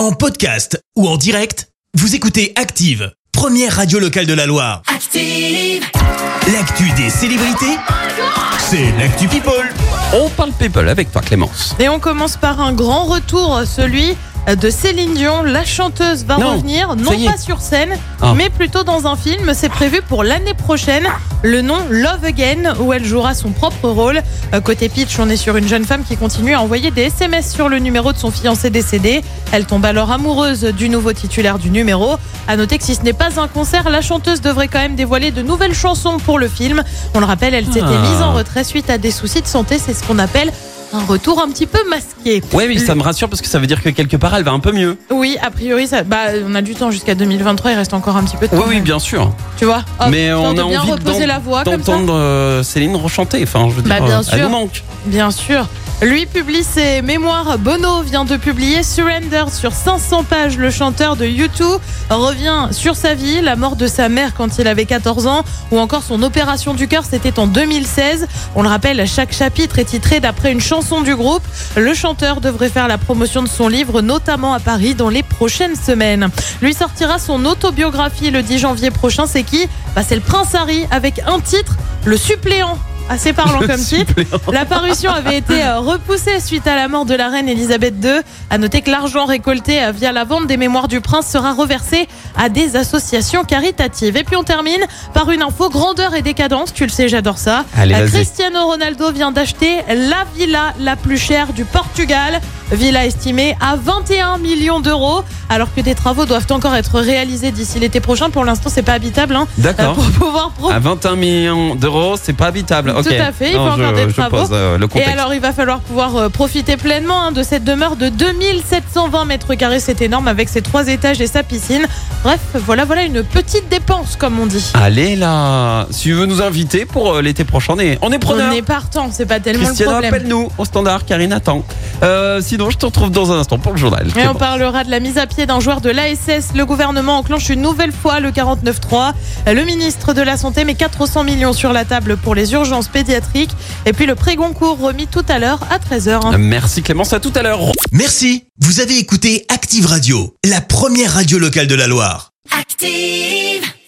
En podcast ou en direct, vous écoutez Active, première radio locale de la Loire. Active. L'actu des célébrités, c'est l'actu People. On parle people avec toi Clémence. Et on commence par un grand retour, celui de Céline Dion. La chanteuse va Non, revenir, non pas sur scène, Ah. mais plutôt dans un film. C'est prévu pour l'année prochaine. Le nom Love Again, où elle jouera son propre rôle. Euh, Côté pitch, on est sur une jeune femme qui continue à envoyer des SMS sur le numéro de son fiancé décédé. Elle tombe alors amoureuse du nouveau titulaire du numéro. À noter que si ce n'est pas un concert, la chanteuse devrait quand même dévoiler de nouvelles chansons pour le film. On le rappelle, elle s'était Ah. mise en retrait suite à des soucis de santé. C'est ce qu'on appelle un retour un petit peu masqué. Ouais, mais ça me rassure parce que ça veut dire que quelque part elle va un peu mieux. Oui, a priori, ça, bah, on a du temps jusqu'à 2023, il reste encore un petit peu de temps. Oui, oui, bien sûr. Tu vois? Hop, mais on a bien envie reposer d'en- la voix comme ça. d'entendre euh, Céline rechanter. Enfin, je veux dire, Bah, bien euh, elle sûr. nous manque. Bien sûr. Lui publie ses mémoires. Bono vient de publier Surrender sur 500 pages. Le chanteur de U2 revient sur sa vie, la mort de sa mère quand il avait 14 ans, ou encore son opération du cœur, c'était en 2016. On le rappelle, chaque chapitre est titré d'après une chanson du groupe. Le chanteur devrait faire la promotion de son livre, notamment à Paris, dans les prochaines semaines. Lui sortira son autobiographie le 10 janvier prochain. C'est qui? Bah, C'est le Prince Harry avec un titre, Le suppléant. Assez parlant comme titre. La parution avait été euh, repoussée suite à la mort de la reine Elisabeth II. À noter que l'argent récolté euh, via la vente des mémoires du prince sera reversé à des associations caritatives. Et puis on termine par une info grandeur et décadence. Tu le sais, j'adore ça. Allez, Euh. Cristiano Ronaldo vient d'acheter la villa la plus chère du Portugal. Villa estimée à 21 millions d'euros. Alors que des travaux doivent encore être réalisés d'ici l'été prochain. Pour l'instant, c'est pas habitable. hein. D'accord. Pour pouvoir profiter À 21 millions d'euros, c'est pas habitable. Ok. Tout à fait, il Non, faut encore je, des je travaux. pose euh, le Et alors, il va falloir pouvoir euh, profiter pleinement hein, de cette demeure de 2720 mètres carrés. C'est énorme avec ses trois étages et sa piscine. Bref, voilà, voilà une petite dépense, comme on dit. Allez là, si tu veux nous inviter pour euh, l'été prochain, on est, on est preneur. On est partant, c'est pas tellement Christiane, le problème. appelle-nous au standard, Karine attend. Euh, sinon, je te retrouve dans un instant pour le journal. Et on parlera de la mise à pied d'un joueur de l'ASS. Le gouvernement enclenche une nouvelle fois le 49.3. Le ministre de la Santé met 400 millions sur la table pour les urgences pédiatriques. Et puis le pré Goncourt remis tout à l'heure à 13h. Merci Clémence, à tout à l'heure. Merci, vous avez écouté Active Radio, la première radio locale de la Loire. Active.